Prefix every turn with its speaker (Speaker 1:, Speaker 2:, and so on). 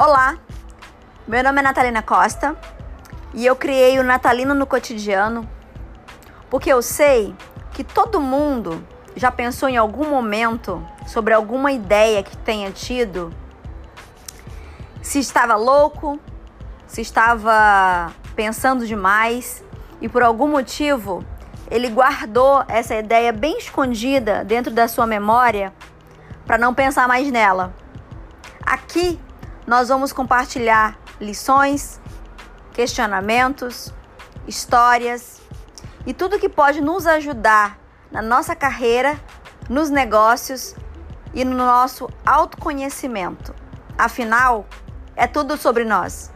Speaker 1: Olá, meu nome é Natalina Costa e eu criei o Natalino no Cotidiano porque eu sei que todo mundo já pensou em algum momento sobre alguma ideia que tenha tido, se estava louco, se estava pensando demais e por algum motivo ele guardou essa ideia bem escondida dentro da sua memória para não pensar mais nela. Aqui nós vamos compartilhar lições, questionamentos, histórias e tudo que pode nos ajudar na nossa carreira, nos negócios e no nosso autoconhecimento. Afinal, é tudo sobre nós.